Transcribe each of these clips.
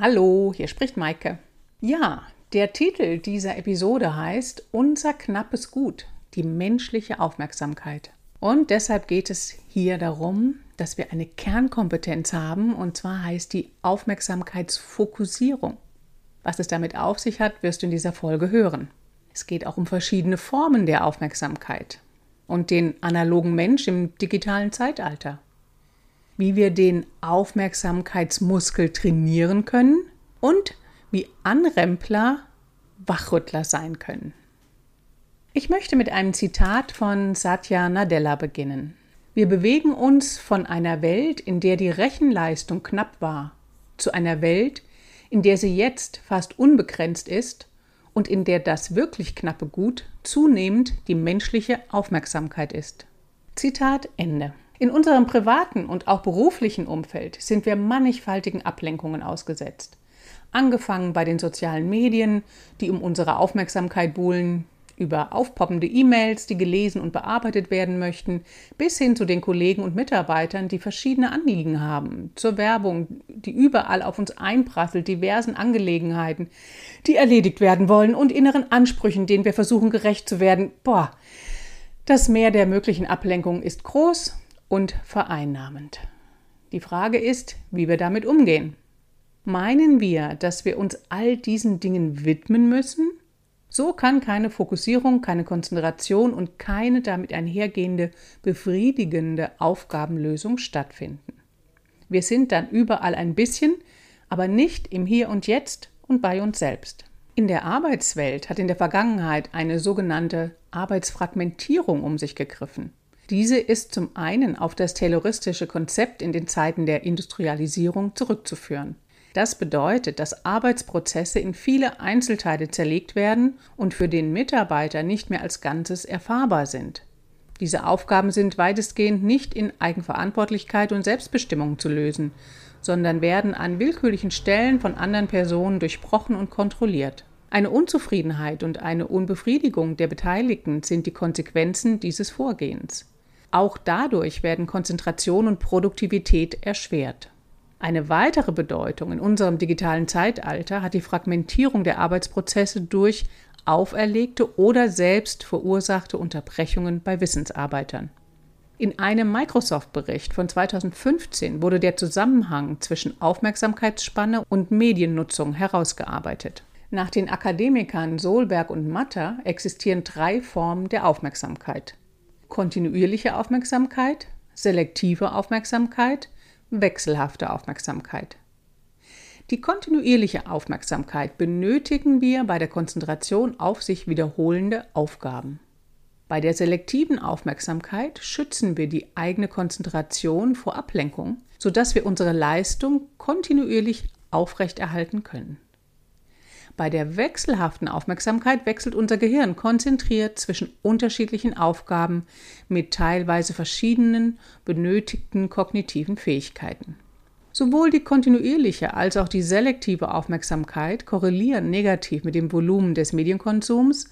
Hallo, hier spricht Maike. Ja, der Titel dieser Episode heißt Unser knappes Gut, die menschliche Aufmerksamkeit. Und deshalb geht es hier darum, dass wir eine Kernkompetenz haben, und zwar heißt die Aufmerksamkeitsfokussierung. Was es damit auf sich hat, wirst du in dieser Folge hören. Es geht auch um verschiedene Formen der Aufmerksamkeit und den analogen Mensch im digitalen Zeitalter wie wir den Aufmerksamkeitsmuskel trainieren können und wie Anrempler Wachrüttler sein können. Ich möchte mit einem Zitat von Satya Nadella beginnen. Wir bewegen uns von einer Welt, in der die Rechenleistung knapp war, zu einer Welt, in der sie jetzt fast unbegrenzt ist und in der das wirklich knappe Gut zunehmend die menschliche Aufmerksamkeit ist. Zitat Ende. In unserem privaten und auch beruflichen Umfeld sind wir mannigfaltigen Ablenkungen ausgesetzt. Angefangen bei den sozialen Medien, die um unsere Aufmerksamkeit buhlen, über aufpoppende E-Mails, die gelesen und bearbeitet werden möchten, bis hin zu den Kollegen und Mitarbeitern, die verschiedene Anliegen haben, zur Werbung, die überall auf uns einprasselt, diversen Angelegenheiten, die erledigt werden wollen und inneren Ansprüchen, denen wir versuchen gerecht zu werden. Boah, das Meer der möglichen Ablenkungen ist groß und vereinnahmend. Die Frage ist, wie wir damit umgehen. Meinen wir, dass wir uns all diesen Dingen widmen müssen? So kann keine Fokussierung, keine Konzentration und keine damit einhergehende befriedigende Aufgabenlösung stattfinden. Wir sind dann überall ein bisschen, aber nicht im Hier und Jetzt und bei uns selbst. In der Arbeitswelt hat in der Vergangenheit eine sogenannte Arbeitsfragmentierung um sich gegriffen. Diese ist zum einen auf das tayloristische Konzept in den Zeiten der Industrialisierung zurückzuführen. Das bedeutet, dass Arbeitsprozesse in viele Einzelteile zerlegt werden und für den Mitarbeiter nicht mehr als Ganzes erfahrbar sind. Diese Aufgaben sind weitestgehend nicht in Eigenverantwortlichkeit und Selbstbestimmung zu lösen, sondern werden an willkürlichen Stellen von anderen Personen durchbrochen und kontrolliert. Eine Unzufriedenheit und eine Unbefriedigung der Beteiligten sind die Konsequenzen dieses Vorgehens. Auch dadurch werden Konzentration und Produktivität erschwert. Eine weitere Bedeutung in unserem digitalen Zeitalter hat die Fragmentierung der Arbeitsprozesse durch auferlegte oder selbst verursachte Unterbrechungen bei Wissensarbeitern. In einem Microsoft-Bericht von 2015 wurde der Zusammenhang zwischen Aufmerksamkeitsspanne und Mediennutzung herausgearbeitet. Nach den Akademikern Solberg und Matter existieren drei Formen der Aufmerksamkeit kontinuierliche Aufmerksamkeit, selektive Aufmerksamkeit, wechselhafte Aufmerksamkeit. Die kontinuierliche Aufmerksamkeit benötigen wir bei der Konzentration auf sich wiederholende Aufgaben. Bei der selektiven Aufmerksamkeit schützen wir die eigene Konzentration vor Ablenkung, sodass wir unsere Leistung kontinuierlich aufrechterhalten können. Bei der wechselhaften Aufmerksamkeit wechselt unser Gehirn konzentriert zwischen unterschiedlichen Aufgaben mit teilweise verschiedenen benötigten kognitiven Fähigkeiten. Sowohl die kontinuierliche als auch die selektive Aufmerksamkeit korrelieren negativ mit dem Volumen des Medienkonsums,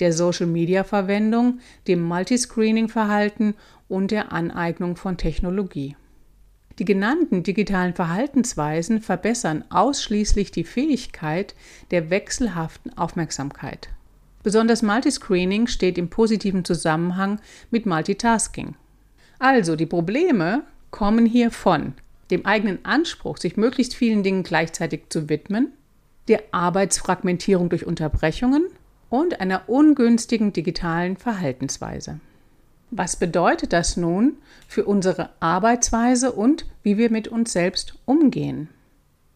der Social-Media-Verwendung, dem Multiscreening-Verhalten und der Aneignung von Technologie. Die genannten digitalen Verhaltensweisen verbessern ausschließlich die Fähigkeit der wechselhaften Aufmerksamkeit. Besonders Multiscreening steht im positiven Zusammenhang mit Multitasking. Also die Probleme kommen hier von dem eigenen Anspruch, sich möglichst vielen Dingen gleichzeitig zu widmen, der Arbeitsfragmentierung durch Unterbrechungen und einer ungünstigen digitalen Verhaltensweise. Was bedeutet das nun für unsere Arbeitsweise und wie wir mit uns selbst umgehen?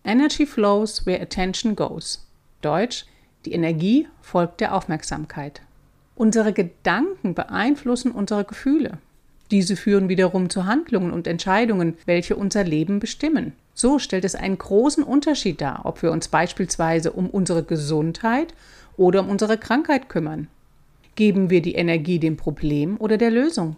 Energy flows where attention goes. Deutsch, die Energie folgt der Aufmerksamkeit. Unsere Gedanken beeinflussen unsere Gefühle. Diese führen wiederum zu Handlungen und Entscheidungen, welche unser Leben bestimmen. So stellt es einen großen Unterschied dar, ob wir uns beispielsweise um unsere Gesundheit oder um unsere Krankheit kümmern. Geben wir die Energie dem Problem oder der Lösung?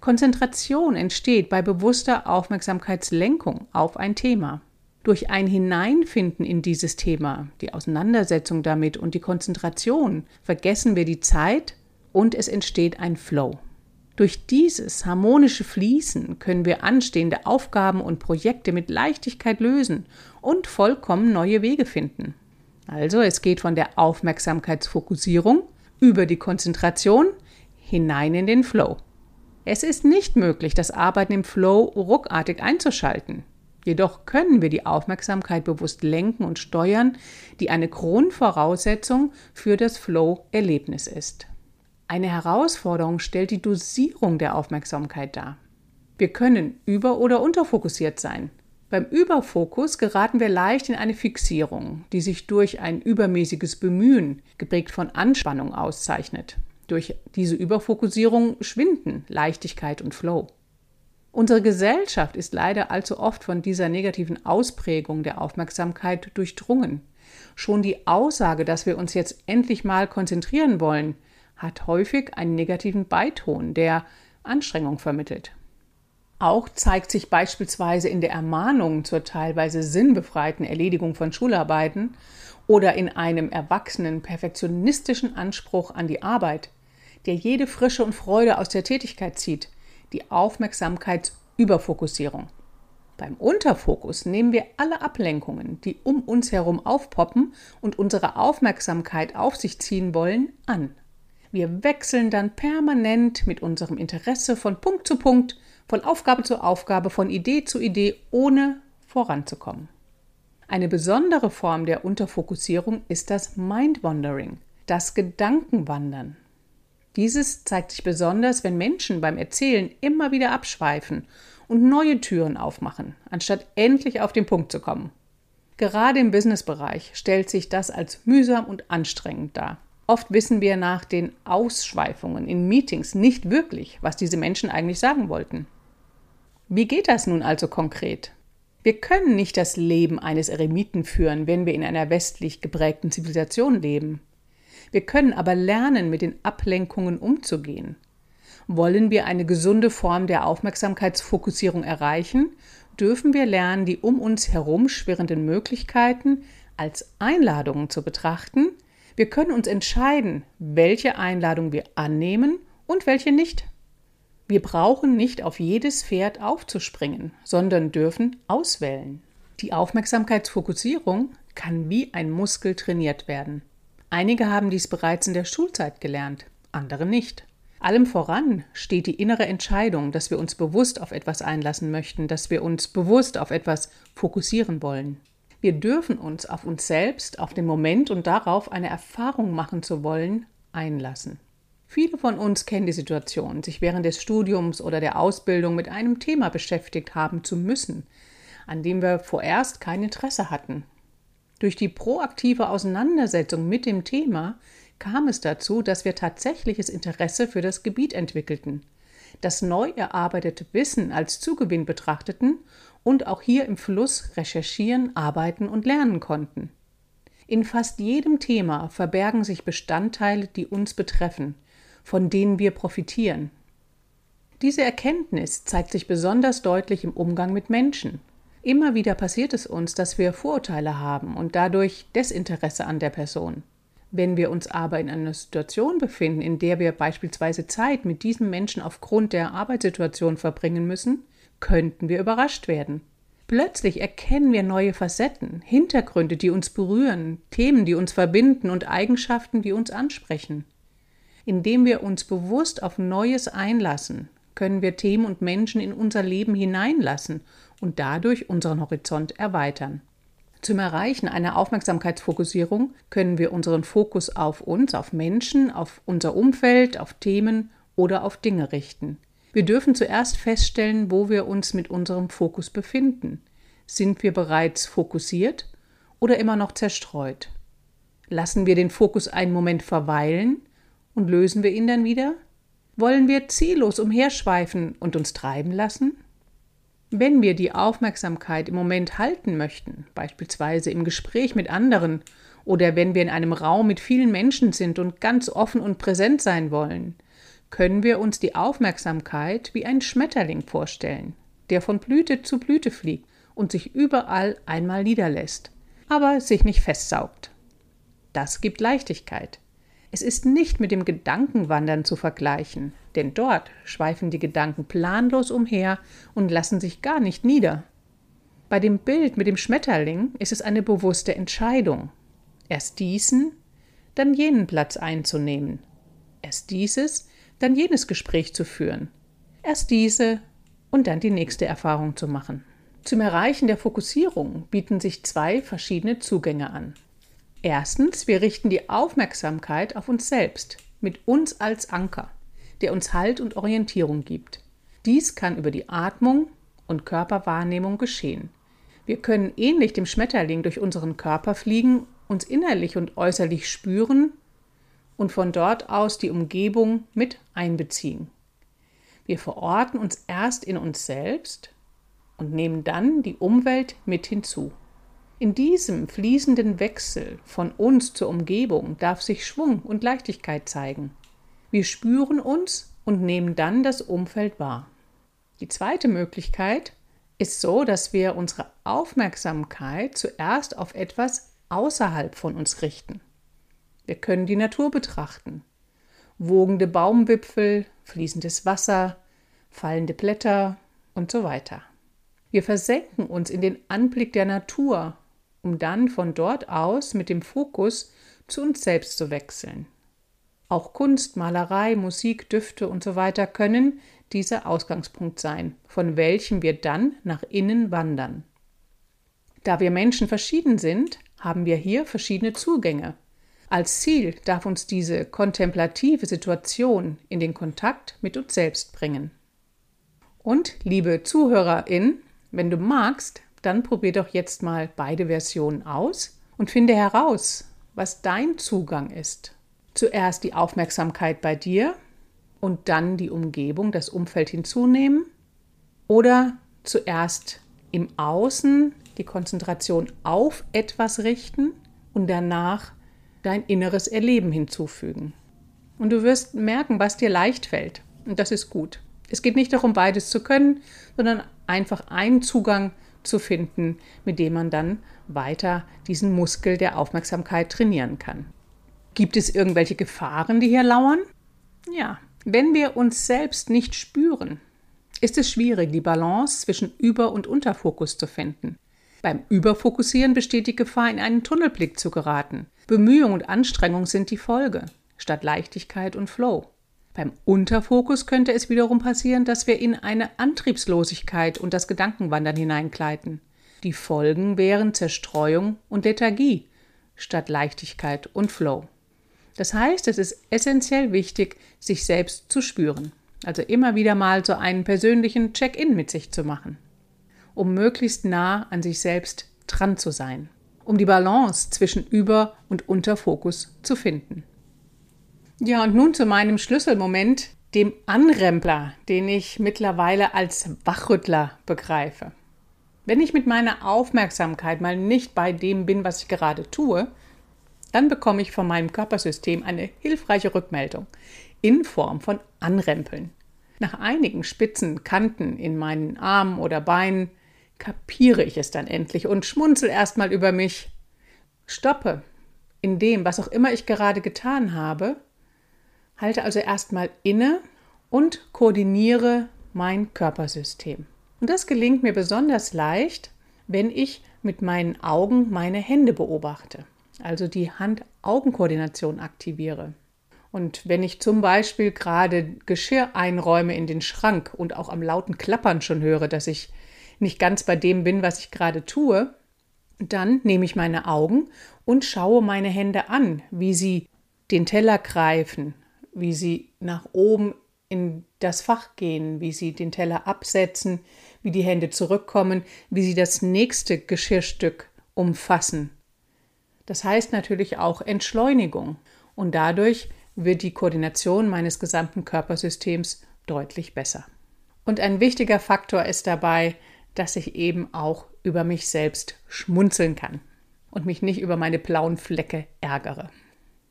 Konzentration entsteht bei bewusster Aufmerksamkeitslenkung auf ein Thema. Durch ein Hineinfinden in dieses Thema, die Auseinandersetzung damit und die Konzentration vergessen wir die Zeit und es entsteht ein Flow. Durch dieses harmonische Fließen können wir anstehende Aufgaben und Projekte mit Leichtigkeit lösen und vollkommen neue Wege finden. Also es geht von der Aufmerksamkeitsfokussierung über die Konzentration hinein in den Flow. Es ist nicht möglich, das Arbeiten im Flow ruckartig einzuschalten. Jedoch können wir die Aufmerksamkeit bewusst lenken und steuern, die eine Grundvoraussetzung für das Flow-Erlebnis ist. Eine Herausforderung stellt die Dosierung der Aufmerksamkeit dar. Wir können über- oder unterfokussiert sein. Beim Überfokus geraten wir leicht in eine Fixierung, die sich durch ein übermäßiges Bemühen, geprägt von Anspannung, auszeichnet. Durch diese Überfokussierung schwinden Leichtigkeit und Flow. Unsere Gesellschaft ist leider allzu oft von dieser negativen Ausprägung der Aufmerksamkeit durchdrungen. Schon die Aussage, dass wir uns jetzt endlich mal konzentrieren wollen, hat häufig einen negativen Beiton, der Anstrengung vermittelt. Auch zeigt sich beispielsweise in der Ermahnung zur teilweise sinnbefreiten Erledigung von Schularbeiten oder in einem erwachsenen perfektionistischen Anspruch an die Arbeit, der jede Frische und Freude aus der Tätigkeit zieht, die Aufmerksamkeitsüberfokussierung. Beim Unterfokus nehmen wir alle Ablenkungen, die um uns herum aufpoppen und unsere Aufmerksamkeit auf sich ziehen wollen, an. Wir wechseln dann permanent mit unserem Interesse von Punkt zu Punkt, von Aufgabe zu Aufgabe, von Idee zu Idee, ohne voranzukommen. Eine besondere Form der Unterfokussierung ist das Mind-Wandering, das Gedankenwandern. Dieses zeigt sich besonders, wenn Menschen beim Erzählen immer wieder abschweifen und neue Türen aufmachen, anstatt endlich auf den Punkt zu kommen. Gerade im Businessbereich stellt sich das als mühsam und anstrengend dar. Oft wissen wir nach den Ausschweifungen in Meetings nicht wirklich, was diese Menschen eigentlich sagen wollten. Wie geht das nun also konkret? Wir können nicht das Leben eines Eremiten führen, wenn wir in einer westlich geprägten Zivilisation leben. Wir können aber lernen, mit den Ablenkungen umzugehen. Wollen wir eine gesunde Form der Aufmerksamkeitsfokussierung erreichen, dürfen wir lernen, die um uns herum schwirrenden Möglichkeiten als Einladungen zu betrachten. Wir können uns entscheiden, welche Einladung wir annehmen und welche nicht. Wir brauchen nicht auf jedes Pferd aufzuspringen, sondern dürfen auswählen. Die Aufmerksamkeitsfokussierung kann wie ein Muskel trainiert werden. Einige haben dies bereits in der Schulzeit gelernt, andere nicht. Allem voran steht die innere Entscheidung, dass wir uns bewusst auf etwas einlassen möchten, dass wir uns bewusst auf etwas fokussieren wollen. Wir dürfen uns auf uns selbst, auf den Moment und darauf eine Erfahrung machen zu wollen, einlassen. Viele von uns kennen die Situation, sich während des Studiums oder der Ausbildung mit einem Thema beschäftigt haben zu müssen, an dem wir vorerst kein Interesse hatten durch die proaktive Auseinandersetzung mit dem Thema kam es dazu, dass wir tatsächliches Interesse für das Gebiet entwickelten, das neu erarbeitete Wissen als Zugewinn betrachteten und auch hier im Fluss recherchieren, arbeiten und lernen konnten. In fast jedem Thema verbergen sich Bestandteile, die uns betreffen, von denen wir profitieren. Diese Erkenntnis zeigt sich besonders deutlich im Umgang mit Menschen. Immer wieder passiert es uns, dass wir Vorurteile haben und dadurch Desinteresse an der Person. Wenn wir uns aber in einer Situation befinden, in der wir beispielsweise Zeit mit diesem Menschen aufgrund der Arbeitssituation verbringen müssen, könnten wir überrascht werden. Plötzlich erkennen wir neue Facetten, Hintergründe, die uns berühren, Themen, die uns verbinden und Eigenschaften, die uns ansprechen. Indem wir uns bewusst auf Neues einlassen, können wir Themen und Menschen in unser Leben hineinlassen und dadurch unseren Horizont erweitern. Zum Erreichen einer Aufmerksamkeitsfokussierung können wir unseren Fokus auf uns, auf Menschen, auf unser Umfeld, auf Themen oder auf Dinge richten. Wir dürfen zuerst feststellen, wo wir uns mit unserem Fokus befinden. Sind wir bereits fokussiert oder immer noch zerstreut? Lassen wir den Fokus einen Moment verweilen und lösen wir ihn dann wieder? Wollen wir ziellos umherschweifen und uns treiben lassen? Wenn wir die Aufmerksamkeit im Moment halten möchten, beispielsweise im Gespräch mit anderen oder wenn wir in einem Raum mit vielen Menschen sind und ganz offen und präsent sein wollen, können wir uns die Aufmerksamkeit wie ein Schmetterling vorstellen, der von Blüte zu Blüte fliegt und sich überall einmal niederlässt, aber sich nicht festsaugt. Das gibt Leichtigkeit. Es ist nicht mit dem Gedankenwandern zu vergleichen, denn dort schweifen die Gedanken planlos umher und lassen sich gar nicht nieder. Bei dem Bild mit dem Schmetterling ist es eine bewusste Entscheidung. Erst diesen, dann jenen Platz einzunehmen. Erst dieses, dann jenes Gespräch zu führen. Erst diese und dann die nächste Erfahrung zu machen. Zum Erreichen der Fokussierung bieten sich zwei verschiedene Zugänge an. Erstens, wir richten die Aufmerksamkeit auf uns selbst, mit uns als Anker, der uns Halt und Orientierung gibt. Dies kann über die Atmung und Körperwahrnehmung geschehen. Wir können ähnlich dem Schmetterling durch unseren Körper fliegen, uns innerlich und äußerlich spüren und von dort aus die Umgebung mit einbeziehen. Wir verorten uns erst in uns selbst und nehmen dann die Umwelt mit hinzu. In diesem fließenden Wechsel von uns zur Umgebung darf sich Schwung und Leichtigkeit zeigen. Wir spüren uns und nehmen dann das Umfeld wahr. Die zweite Möglichkeit ist so, dass wir unsere Aufmerksamkeit zuerst auf etwas außerhalb von uns richten. Wir können die Natur betrachten. Wogende Baumwipfel, fließendes Wasser, fallende Blätter und so weiter. Wir versenken uns in den Anblick der Natur, um dann von dort aus mit dem Fokus zu uns selbst zu wechseln. Auch Kunst, Malerei, Musik, Düfte und so können dieser Ausgangspunkt sein, von welchem wir dann nach innen wandern. Da wir Menschen verschieden sind, haben wir hier verschiedene Zugänge. Als Ziel darf uns diese kontemplative Situation in den Kontakt mit uns selbst bringen. Und liebe Zuhörerin, wenn du magst, dann probier doch jetzt mal beide Versionen aus und finde heraus, was dein Zugang ist. Zuerst die Aufmerksamkeit bei dir und dann die Umgebung, das Umfeld hinzunehmen oder zuerst im Außen die Konzentration auf etwas richten und danach dein inneres Erleben hinzufügen. Und du wirst merken, was dir leicht fällt. Und das ist gut. Es geht nicht darum, beides zu können, sondern einfach einen Zugang zu finden, mit dem man dann weiter diesen Muskel der Aufmerksamkeit trainieren kann. Gibt es irgendwelche Gefahren, die hier lauern? Ja, wenn wir uns selbst nicht spüren, ist es schwierig, die Balance zwischen Über- und Unterfokus zu finden. Beim Überfokussieren besteht die Gefahr, in einen Tunnelblick zu geraten. Bemühung und Anstrengung sind die Folge, statt Leichtigkeit und Flow. Beim Unterfokus könnte es wiederum passieren, dass wir in eine Antriebslosigkeit und das Gedankenwandern hineingleiten. Die Folgen wären Zerstreuung und Lethargie statt Leichtigkeit und Flow. Das heißt, es ist essentiell wichtig, sich selbst zu spüren. Also immer wieder mal so einen persönlichen Check-in mit sich zu machen, um möglichst nah an sich selbst dran zu sein, um die Balance zwischen Über- und Unterfokus zu finden. Ja, und nun zu meinem Schlüsselmoment, dem Anrempler, den ich mittlerweile als Wachrüttler begreife. Wenn ich mit meiner Aufmerksamkeit mal nicht bei dem bin, was ich gerade tue, dann bekomme ich von meinem Körpersystem eine hilfreiche Rückmeldung in Form von Anrempeln. Nach einigen spitzen Kanten in meinen Armen oder Beinen kapiere ich es dann endlich und schmunzel erstmal über mich, stoppe in dem, was auch immer ich gerade getan habe Halte also erstmal inne und koordiniere mein Körpersystem. Und das gelingt mir besonders leicht, wenn ich mit meinen Augen meine Hände beobachte, also die Hand-Augen-Koordination aktiviere. Und wenn ich zum Beispiel gerade Geschirr einräume in den Schrank und auch am lauten Klappern schon höre, dass ich nicht ganz bei dem bin, was ich gerade tue, dann nehme ich meine Augen und schaue meine Hände an, wie sie den Teller greifen, wie sie nach oben in das Fach gehen, wie sie den Teller absetzen, wie die Hände zurückkommen, wie sie das nächste Geschirrstück umfassen. Das heißt natürlich auch Entschleunigung und dadurch wird die Koordination meines gesamten Körpersystems deutlich besser. Und ein wichtiger Faktor ist dabei, dass ich eben auch über mich selbst schmunzeln kann und mich nicht über meine blauen Flecke ärgere.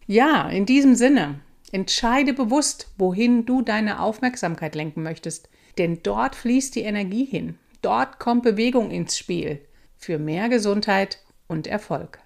Ja, in diesem Sinne, Entscheide bewusst, wohin du deine Aufmerksamkeit lenken möchtest, denn dort fließt die Energie hin. Dort kommt Bewegung ins Spiel für mehr Gesundheit und Erfolg.